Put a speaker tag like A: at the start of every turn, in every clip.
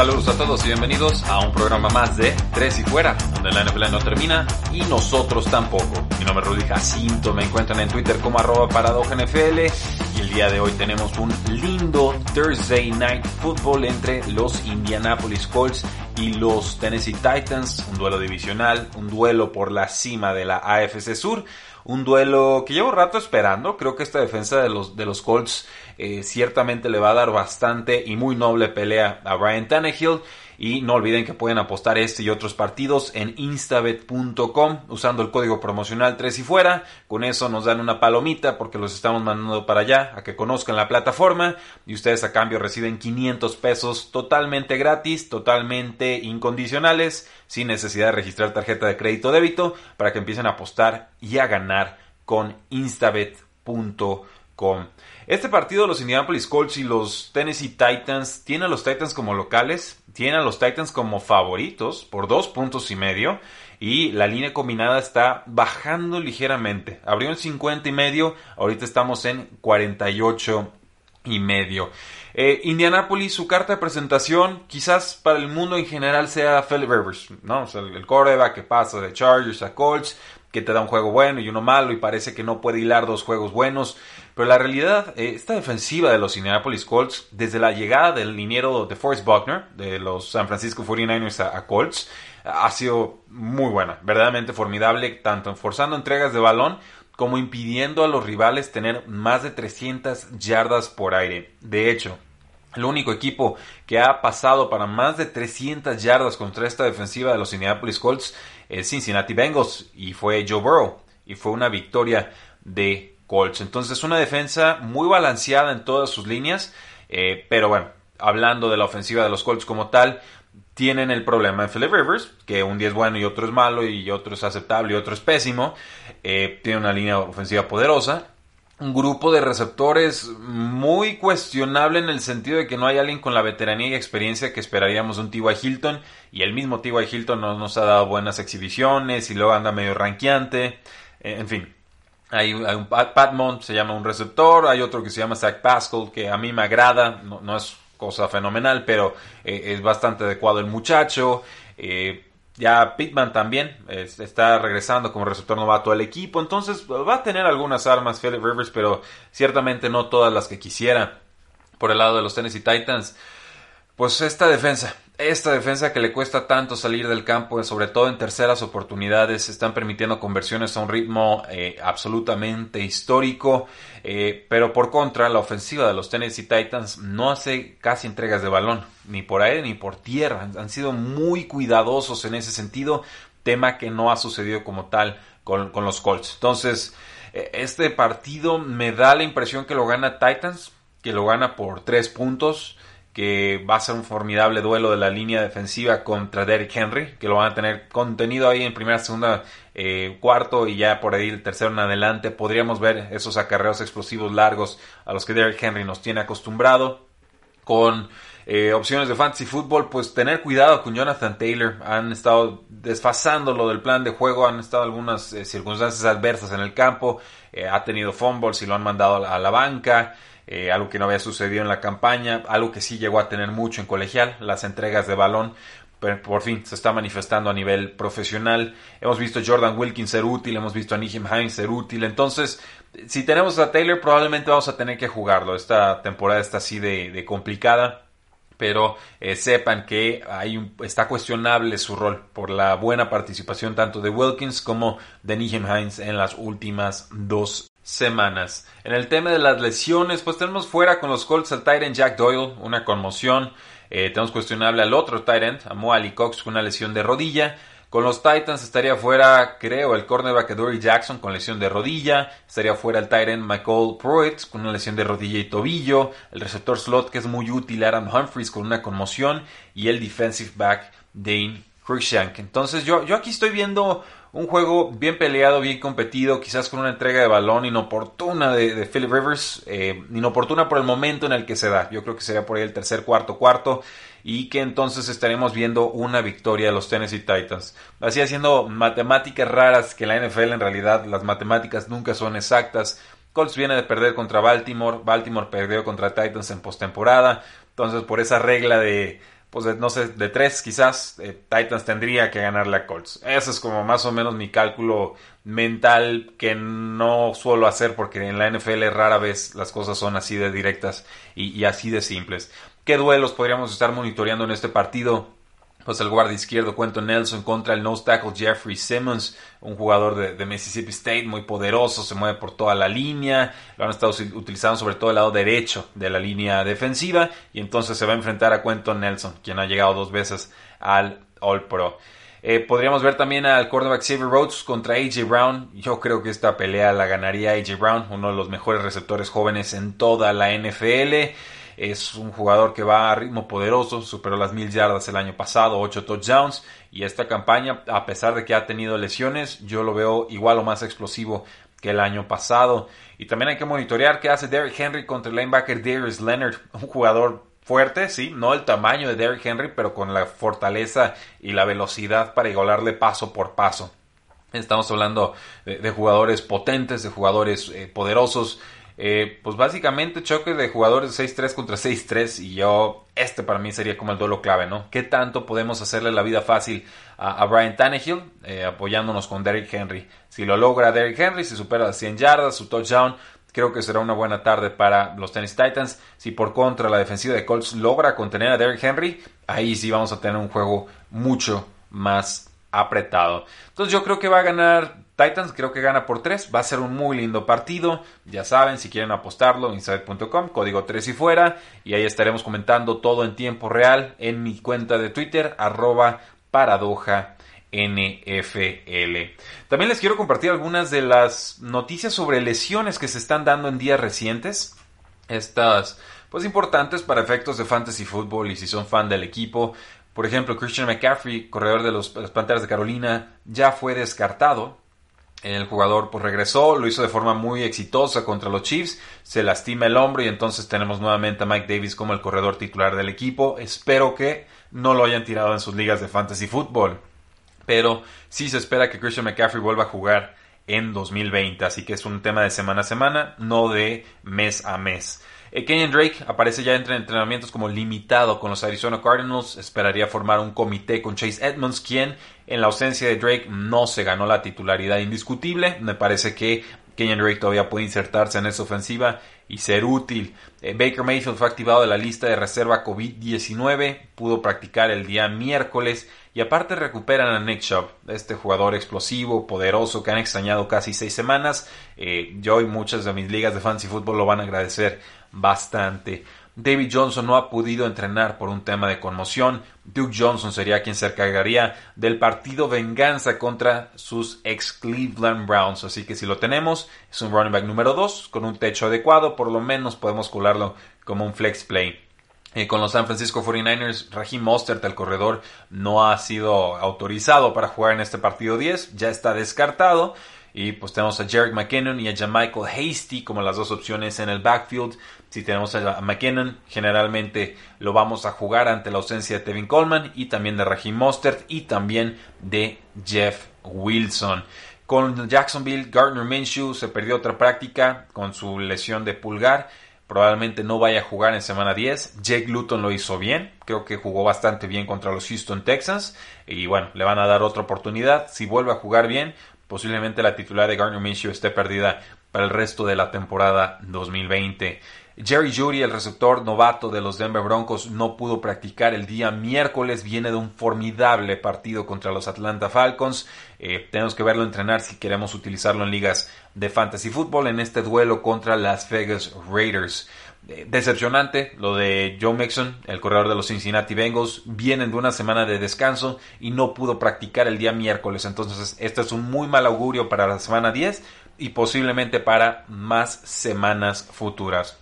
A: Saludos a todos y bienvenidos a un programa más de Tres y Fuera, donde la NFL no termina y nosotros tampoco. Mi nombre es Rudy Jacinto, me encuentran en Twitter como arroba NFL y el día de hoy tenemos un lindo Thursday Night Football entre los Indianapolis Colts y los Tennessee Titans, un duelo divisional, un duelo por la cima de la AFC Sur un duelo que llevo rato esperando. Creo que esta defensa de los, de los Colts eh, ciertamente le va a dar bastante y muy noble pelea a Brian Tannehill. Y no olviden que pueden apostar este y otros partidos en instabet.com usando el código promocional 3 y fuera. Con eso nos dan una palomita porque los estamos mandando para allá a que conozcan la plataforma y ustedes a cambio reciben 500 pesos totalmente gratis, totalmente incondicionales, sin necesidad de registrar tarjeta de crédito o débito para que empiecen a apostar y a ganar con instabet.com. Este partido, los Indianapolis Colts y los Tennessee Titans, tienen a los Titans como locales, tienen a los Titans como favoritos por dos puntos y medio y la línea combinada está bajando ligeramente. Abrió en 50 y medio, ahorita estamos en 48 y medio. Eh, Indianapolis, su carta de presentación, quizás para el mundo en general sea Philip Rivers, ¿no? Sea, el coreback que pasa de Chargers a Colts, que te da un juego bueno y uno malo y parece que no puede hilar dos juegos buenos. Pero la realidad, eh, esta defensiva de los Indianapolis Colts, desde la llegada del liniero de Forrest Buckner, de los San Francisco 49ers a, Colts, ha sido muy buena, verdaderamente formidable, tanto forzando entregas de balón como impidiendo a los rivales tener más de 300 yardas por aire. De hecho, el único equipo que ha pasado para más de 300 yardas contra esta defensiva de los Indianapolis Colts es Cincinnati Bengals y fue Joe Burrow y fue una victoria de Colts. Entonces una defensa muy balanceada en todas sus líneas, eh, pero bueno, hablando de la ofensiva de los Colts como tal, tienen el problema de Philip Rivers, que un día es bueno y otro es malo y otro es aceptable y otro es pésimo. Eh, tiene una línea ofensiva poderosa. Un grupo de receptores muy cuestionable en el sentido de que no hay alguien con la veteranía y experiencia que esperaríamos de un T.Y. Hilton. Y el mismo T.Y. Hilton no nos ha dado buenas exhibiciones y luego anda medio ranqueante. Eh, en fin, hay, un Pat Mont, se llama un receptor, hay otro que se llama Zach Pascal, que a mí me agrada, no, es cosa fenomenal, pero eh, es bastante adecuado el muchacho. Eh, ya Pittman también está regresando como receptor novato al equipo, entonces va a tener algunas armas Philip Rivers, pero ciertamente no todas las que quisiera. Por el lado de los Tennessee Titans, pues esta defensa, esta defensa que le cuesta tanto salir del campo, sobre todo en terceras oportunidades, están permitiendo conversiones a un ritmo eh, absolutamente histórico. Eh, pero por contra, la ofensiva de los Tennessee Titans no hace casi entregas de balón, ni por aire ni por tierra. Han sido muy cuidadosos en ese sentido, tema que no ha sucedido como tal con, los Colts. Entonces, eh, este partido me da la impresión que lo gana Titans, que lo gana por tres puntos que va a ser un formidable duelo de la línea defensiva contra Derrick Henry, que lo van a tener contenido ahí en primera, segunda, eh, cuarto y ya por ahí el tercero en adelante. Podríamos ver esos acarreos explosivos largos a los que Derrick Henry nos tiene acostumbrado. Con eh, opciones de fantasy fútbol, pues tener cuidado con Jonathan Taylor. Han estado desfasando lo del plan de juego, han estado algunas eh, circunstancias adversas en el campo. ha tenido fumbles y lo han mandado a la banca. Eh, algo que no había sucedido en la campaña, algo que sí llegó a tener mucho en colegial, las entregas de balón, pero por fin se está manifestando a nivel profesional. Hemos visto a Jordan Wilkins ser útil, hemos visto a Nijim Hines ser útil, entonces si tenemos a Taylor probablemente vamos a tener que jugarlo. Esta temporada está así de, complicada pero eh, sepan que hay está cuestionable su rol por la buena participación tanto de Wilkins como de Nijim Hines en las últimas dos semanas. En el tema de las lesiones, pues tenemos fuera con los Colts al Tyrant Jack Doyle, una conmoción. Eh, tenemos cuestionable al otro end, a Moali Cox, con una lesión de rodilla. Con los Titans estaría fuera, creo, el cornerback Dory Jackson con lesión de rodilla. Estaría fuera el Titan Michael Pruitt con una lesión de rodilla y tobillo. El receptor slot que es muy útil, Aaron Humphries con una conmoción. Y el defensive back Dane Cruikshank. Entonces yo, yo aquí estoy viendo un juego bien peleado, bien competido, quizás con una entrega de balón inoportuna de, Philip Rivers, eh, inoportuna por el momento en el que se da. Yo creo que sería por ahí el tercer, cuarto, cuarto y que entonces estaremos viendo una victoria de los Tennessee Titans. Así haciendo matemáticas raras que la NFL en realidad las matemáticas nunca son exactas. Colts viene de perder contra Baltimore, Baltimore perdió contra Titans en postemporada, entonces por esa regla de pues no sé, de tres quizás, eh, Titans tendría que ganarle a Colts. Ese es como más o menos mi cálculo mental que no suelo hacer porque en la NFL rara vez las cosas son así de directas y así de simples. ¿Qué duelos podríamos estar monitoreando en este partido? Pues el guardia izquierdo Quentin Nelson contra el nose tackle Jeffrey Simmons, un jugador de, Mississippi State muy poderoso, se mueve por toda la línea, lo han estado utilizando sobre todo el lado derecho de la línea defensiva y entonces se va a enfrentar a Quentin Nelson, quien ha llegado dos veces al All Pro. Eh, podríamos ver también al cornerback Xavier Rhodes contra AJ Brown. Yo creo que esta pelea la ganaría AJ Brown, uno de los mejores receptores jóvenes en toda la NFL. Es un jugador que va a ritmo poderoso, superó las mil yardas el año pasado, ocho touchdowns. Y esta campaña, a pesar de que ha tenido lesiones, yo lo veo igual o más explosivo que el año pasado. Y también hay que monitorear qué hace Derrick Henry contra el linebacker Darius Leonard, un jugador fuerte, sí, no el tamaño de Derrick Henry, pero con la fortaleza y la velocidad para igualarle paso por paso. Estamos hablando de, jugadores potentes, de jugadores eh, poderosos eh, pues básicamente choque de jugadores de 6-3 contra 6-3 y yo, este para mí sería como el duelo clave, ¿no? ¿Qué tanto podemos hacerle la vida fácil a, Brian Tannehill eh, apoyándonos con Derrick Henry? Si lo logra Derrick Henry, si supera las 100 yardas, su touchdown, creo que será una buena tarde para los Tennis Titans. Si por contra la defensiva de Colts logra contener a Derrick Henry, ahí sí vamos a tener un juego mucho más apretado. Entonces yo creo que va a ganar Titans creo que gana por 3. Va a ser un muy lindo partido. Ya saben, si quieren apostarlo, inside.com, código 3 y fuera. Y ahí estaremos comentando todo en tiempo real en mi cuenta de Twitter, arroba paradoja. NFL. También les quiero compartir algunas de las noticias sobre lesiones que se están dando en días recientes. Estas, pues importantes para efectos de fantasy football y si son fan del equipo. Por ejemplo, Christian McCaffrey, corredor de los, las Panteras de Carolina, ya fue descartado el jugador pues regresó, lo hizo de forma muy exitosa contra los Chiefs, se lastima el hombro y entonces tenemos nuevamente a Mike Davis como el corredor titular del equipo. Espero que no lo hayan tirado en sus ligas de fantasy football, pero sí se espera que Christian McCaffrey vuelva a jugar en 2020, así que es un tema de semana a semana, no de mes a mes. Eh, Kenyon Drake aparece ya entre entrenamientos como limitado con los Arizona Cardinals. Esperaría formar un comité con Chase Edmonds, quien en la ausencia de Drake no se ganó la titularidad indiscutible. Me parece que Kenyon Drake todavía puede insertarse en esa ofensiva y ser útil. Eh, Baker Mayfield fue activado de la lista de reserva COVID-19, pudo practicar el día miércoles y aparte recuperan a Nick Chubb, este jugador explosivo, poderoso que han extrañado casi seis semanas. Eh, yo y muchas de mis ligas de fantasy fútbol lo van a agradecer bastante. David Johnson no ha podido entrenar por un tema de conmoción. Duke Johnson sería quien se encargaría del partido venganza contra sus ex Cleveland Browns. Así que si lo tenemos, es un running back número 2 con un techo adecuado. Por lo menos podemos colarlo como un flex play. Eh, con los San Francisco 49ers, Raheem Mostert, el corredor, no ha sido autorizado para jugar en este partido 10. Ya está descartado. Y pues tenemos a Jarek McKinnon y a Jamichael Hasty como las dos opciones en el backfield. Si tenemos a McKinnon, generalmente lo vamos a jugar ante la ausencia de Tevin Coleman y también de Raheem Mostert y también de Jeff Wilson. Con Jacksonville, Gardner Minshew se perdió otra práctica con su lesión de pulgar. Probablemente no vaya a jugar en semana 10. Jake Luton lo hizo bien. Creo que jugó bastante bien contra los Houston Texans. Y bueno, le van a dar otra oportunidad. Si vuelve a jugar bien, posiblemente la titular de Gardner Minshew esté perdida para el resto de la temporada 2020. Jerry Judy, el receptor novato de los Denver Broncos, no pudo practicar el día miércoles. Viene de un formidable partido contra los Atlanta Falcons. Eh, tenemos que verlo entrenar si queremos utilizarlo en ligas de fantasy fútbol en este duelo contra las Vegas Raiders. Decepcionante lo de Joe Mixon, el corredor de los Cincinnati Bengals. Vienen de una semana de descanso y no pudo practicar el día miércoles. Entonces, este es un muy mal augurio para la semana 10 y posiblemente para más semanas futuras.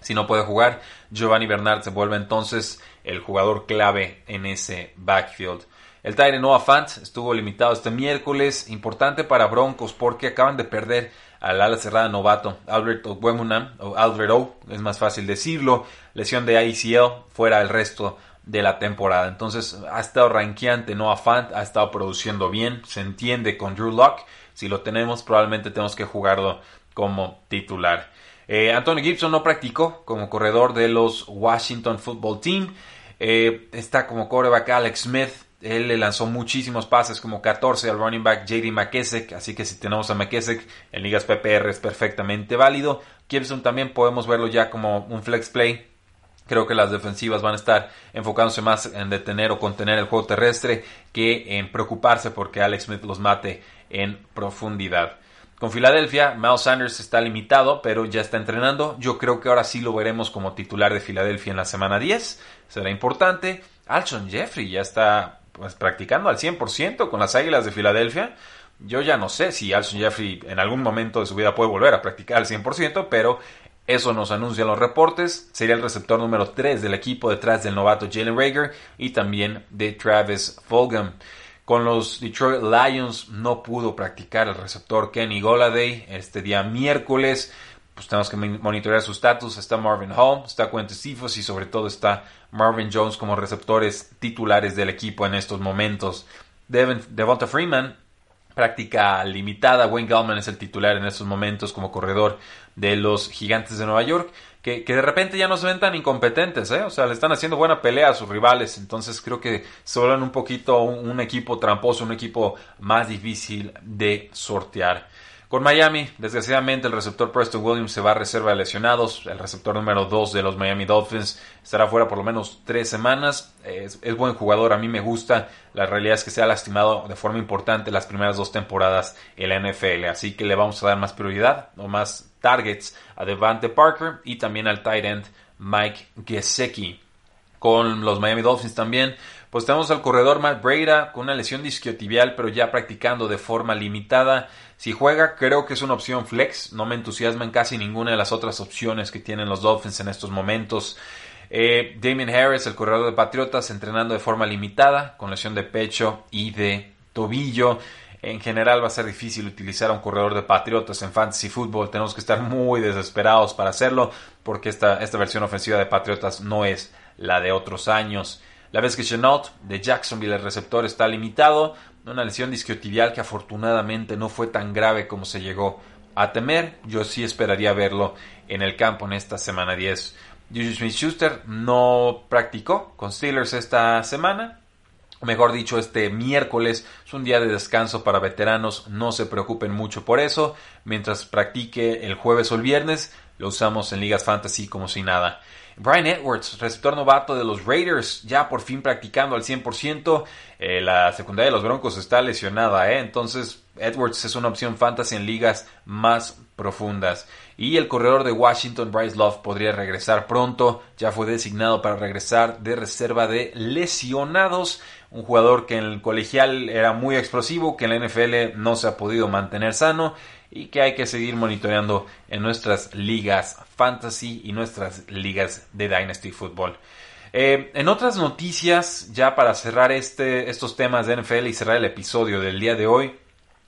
A: Si no puede jugar, Giovanni Bernard se vuelve entonces el jugador clave en ese backfield. El Tyrant Noah Fant estuvo limitado este miércoles, importante para Broncos porque acaban de perder al ala cerrada novato Albert Ogwemunam, o Albert O, es más fácil decirlo, lesión de ACL fuera el resto de la temporada. Entonces ha estado ranqueante Noah Fant, ha estado produciendo bien, se entiende con Drew Locke. Si lo tenemos, probablemente tenemos que jugarlo como titular. Eh, Antonio Gibson no practicó como corredor de los Washington Football Team. Eh, está como coreback Alex Smith, él le lanzó muchísimos pases, como 14 al running back JD McKessick, así que si tenemos a McKessick en ligas PPR es perfectamente válido. Gibson también podemos verlo ya como un flex play. Creo que las defensivas van a estar enfocándose más en detener o contener el juego terrestre que en preocuparse porque Alex Smith los mate en profundidad. Con Filadelfia, Miles Sanders está limitado, pero ya está entrenando. Yo creo que ahora sí lo veremos como titular de Filadelfia en la semana 10. Será importante. Alshon Jeffrey ya está pues, practicando al 100% con las Águilas de Filadelfia. Yo ya no sé si Alson Jeffrey en algún momento de su vida puede volver a practicar al 100%, pero eso nos anuncian los reportes. Sería el receptor número 3 del equipo detrás del novato Jalen Rager y también de Travis Fulgham. Con los Detroit Lions no pudo practicar el receptor Kenny Goladay este día miércoles pues tenemos que monitorear su estatus. Está Marvin Hall, está Quentin Cephas y sobre todo está Marvin Jones como receptores titulares del equipo en estos momentos. Devonta Freeman, práctica limitada. Wayne Gallman es el titular en estos momentos como corredor de los Gigantes de Nueva York. Que, de repente ya no se ven tan incompetentes, ¿eh? O sea, le están haciendo buena pelea a sus rivales. Entonces creo que se un poquito un equipo tramposo, un equipo más difícil de sortear. Con Miami, desgraciadamente el receptor Preston Williams se va a reserva de lesionados. El receptor número 2 de los Miami Dolphins estará fuera por lo menos tres semanas. Es, buen jugador, a mí me gusta. La realidad es que se ha lastimado de forma importante las primeras dos temporadas en la NFL. Así que le vamos a dar más prioridad o más targets a Devante Parker y también al tight end Mike Gesicki. Con los Miami Dolphins también pues tenemos al corredor Matt Breda con una lesión disquiotibial, pero ya practicando de forma limitada. Si juega, creo que es una opción flex. No me entusiasma en casi ninguna de las otras opciones que tienen los Dolphins en estos momentos. Eh, Damien Harris, el corredor de Patriotas, entrenando de forma limitada, con lesión de pecho y de tobillo. En general va a ser difícil utilizar a un corredor de Patriotas en Fantasy Football. Tenemos que estar muy desesperados para hacerlo porque esta, esta versión ofensiva de Patriotas no es la de otros años. La vez que Chenault de Jacksonville, el receptor, está limitado. Una lesión disquiotibial que afortunadamente no fue tan grave como se llegó a temer. Yo sí esperaría verlo en el campo en esta semana 10. Juju Smith-Schuster no practicó con Steelers esta semana. Mejor dicho, este miércoles es un día de descanso para veteranos, no se preocupen mucho por eso. Mientras practique el jueves o el viernes, lo usamos en ligas fantasy como si nada. Brian Edwards, receptor novato de los Raiders, ya por fin practicando al 100%. Eh, la secundaria de los Broncos está lesionada, ¿eh? entonces Edwards es una opción fantasy en ligas más profundas. Y el corredor de Washington, Bryce Love, podría regresar pronto. Ya fue designado para regresar de reserva de lesionados. Un jugador que en el colegial era muy explosivo, que en la NFL no se ha podido mantener sano y que hay que seguir monitoreando en nuestras ligas fantasy y nuestras ligas de Dynasty Football. Eh, en otras noticias, ya para cerrar este, estos temas de NFL y cerrar el episodio del día de hoy,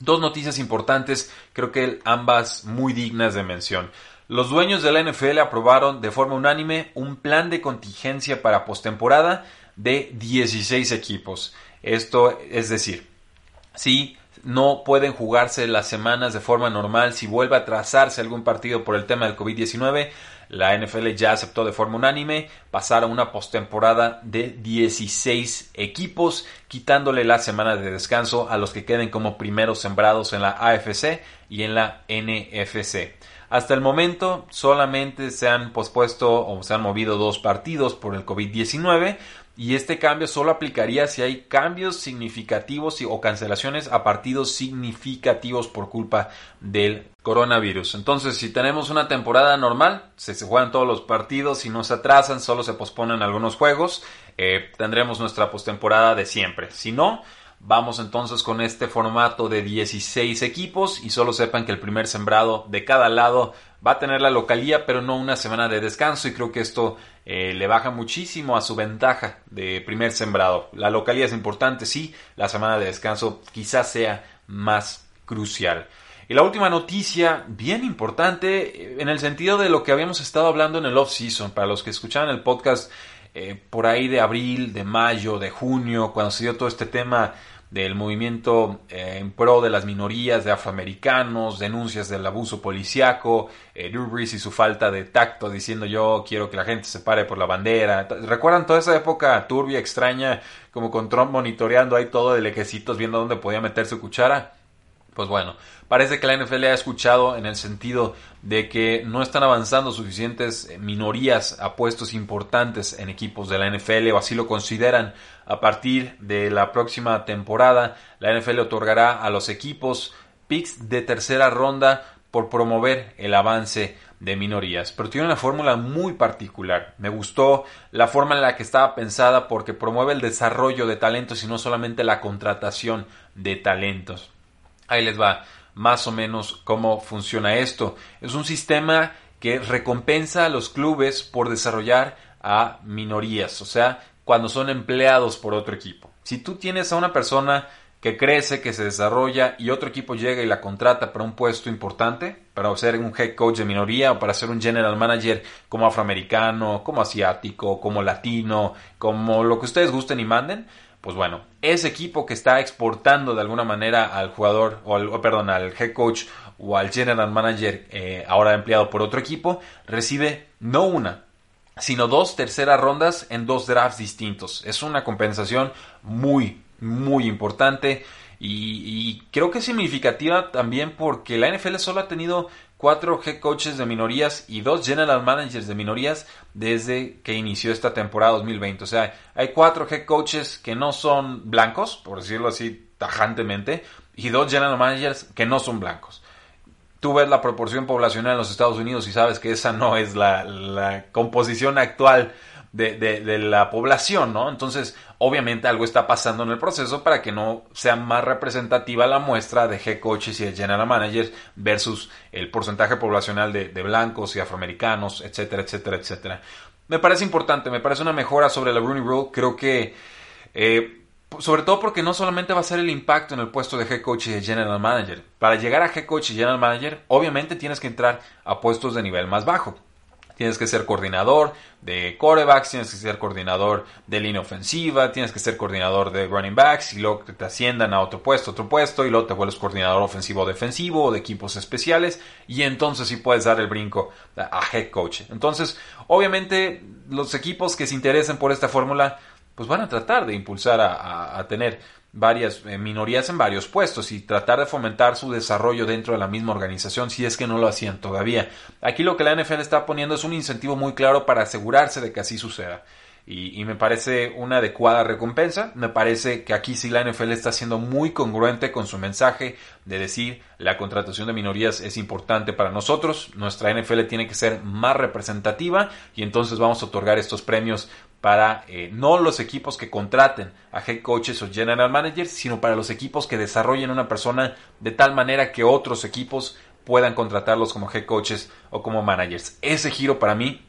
A: dos noticias importantes, creo que ambas muy dignas de mención. Los dueños de la NFL aprobaron de forma unánime un plan de contingencia para postemporada de 16 equipos. Esto es decir, si no pueden jugarse las semanas de forma normal. Si vuelve a trazarse algún partido por el tema del COVID-19, la NFL ya aceptó de forma unánime pasar a una postemporada de 16 equipos, quitándole la semana de descanso a los que queden como primeros sembrados en la AFC y en la NFC. Hasta el momento solamente se han pospuesto o se han movido dos partidos por el COVID-19, y este cambio solo aplicaría si hay cambios significativos o cancelaciones a partidos significativos por culpa del coronavirus. Entonces, si tenemos una temporada normal, se, juegan todos los partidos y no se atrasan, solo se posponen algunos juegos, eh, tendremos nuestra postemporada de siempre. Si no, Vamos entonces con este formato de 16 equipos y solo sepan que el primer sembrado de cada lado va a tener la localía pero no una semana de descanso y creo que esto eh, le baja muchísimo a su ventaja de primer sembrado. La localía es importante, sí, la semana de descanso quizás sea más crucial. Y la última noticia, bien importante, eh, en el sentido de lo que habíamos estado hablando en el off-season, para los que escuchaban el podcast eh, por ahí de abril, de mayo, de junio, cuando se dio todo este tema del movimiento eh, en pro de las minorías de afroamericanos, denuncias del abuso policiaco, eh, y su falta de tacto diciendo yo quiero que la gente se pare por la bandera. ¿Recuerdan toda esa época turbia, extraña, como con Trump monitoreando ahí todo de lequecitos viendo dónde podía meter su cuchara? Pues bueno, parece que la NFL ha escuchado en el sentido de que no están avanzando suficientes eh, minorías a puestos importantes en equipos de la NFL o así lo consideran. A partir de la próxima temporada, la NFL otorgará a los equipos picks de tercera ronda por promover el avance de minorías. Pero tiene una fórmula muy particular. Me gustó la forma en la que estaba pensada porque promueve el desarrollo de talentos y no solamente la contratación de talentos. Ahí les va más o menos cómo funciona esto. Es un sistema que recompensa a los clubes por desarrollar a minorías, o sea, cuando son empleados por otro equipo. Si tú tienes a una persona que crece, que se desarrolla y otro equipo llega y la contrata para un puesto importante, para ser un head coach de minoría o para ser un general manager como afroamericano, como asiático, como latino, como lo que ustedes gusten y manden, pues bueno, ese equipo que está exportando de alguna manera al jugador, o, al, perdón, al head coach o al general manager eh, ahora empleado por otro equipo, recibe no una, sino dos terceras rondas en dos drafts distintos. Es una compensación muy, muy importante y, y, creo que es significativa también porque la NFL solo ha tenido cuatro head coaches de minorías y dos general managers de minorías desde que inició esta temporada 2020. O sea, hay cuatro head coaches que no son blancos, por decirlo así tajantemente, y dos general managers que no son blancos. Tú ves la proporción poblacional en los Estados Unidos y sabes que esa no es la, composición actual de, la población, ¿no? Entonces, obviamente algo está pasando en el proceso para que no sea más representativa la muestra de head coaches y de general managers versus el porcentaje poblacional de, blancos y afroamericanos, etcétera, etcétera, etcétera. Me parece importante, me parece una mejora sobre la Rooney Rule. Creo que, eh, sobre todo porque no solamente va a ser el impacto en el puesto de head coach y de general manager. Para llegar a head coach y general manager, obviamente tienes que entrar a puestos de nivel más bajo. Tienes que ser coordinador de corebacks, tienes que ser coordinador de línea ofensiva, tienes que ser coordinador de running backs y luego te asciendan a otro puesto, otro puesto y luego te vuelves coordinador ofensivo o defensivo o de equipos especiales y entonces sí puedes dar el brinco a head coach. Entonces, obviamente los equipos que se interesen por esta fórmula pues van a tratar de impulsar a tener varias eh, minorías en varios puestos y tratar de fomentar su desarrollo dentro de la misma organización si es que no lo hacían todavía. Aquí lo que la NFL está poniendo es un incentivo muy claro para asegurarse de que así suceda. Y, y, me parece una adecuada recompensa. Me parece que aquí sí la NFL está siendo muy congruente con su mensaje de decir la contratación de minorías es importante para nosotros. Nuestra NFL tiene que ser más representativa y entonces vamos a otorgar estos premios para eh, no los equipos que contraten a head coaches o general managers, sino para los equipos que desarrollen una persona de tal manera que otros equipos puedan contratarlos como head coaches o como managers. Ese giro para mí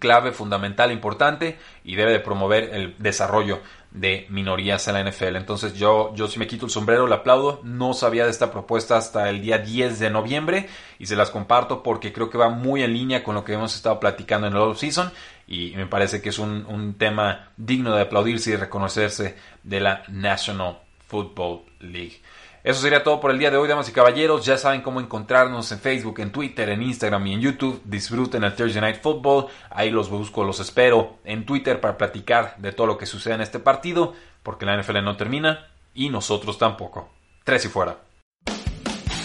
A: clave, fundamental, importante y debe de promover el desarrollo de minorías en la NFL. Entonces yo, yo si me quito el sombrero, le aplaudo. No sabía de esta propuesta hasta el día 10 de noviembre y se las comparto porque creo que va muy en línea con lo que hemos estado platicando en el off-season y me parece que es un, un tema digno de aplaudirse y reconocerse de la National Football League. Eso sería todo por el día de hoy, damas y caballeros. Ya saben cómo encontrarnos en Facebook, en Twitter, en Instagram y en YouTube. Disfruten el Thursday Night Football. Ahí los busco, los espero en Twitter para platicar de todo lo que sucede en este partido, porque la NFL no termina y nosotros tampoco. Tres y fuera.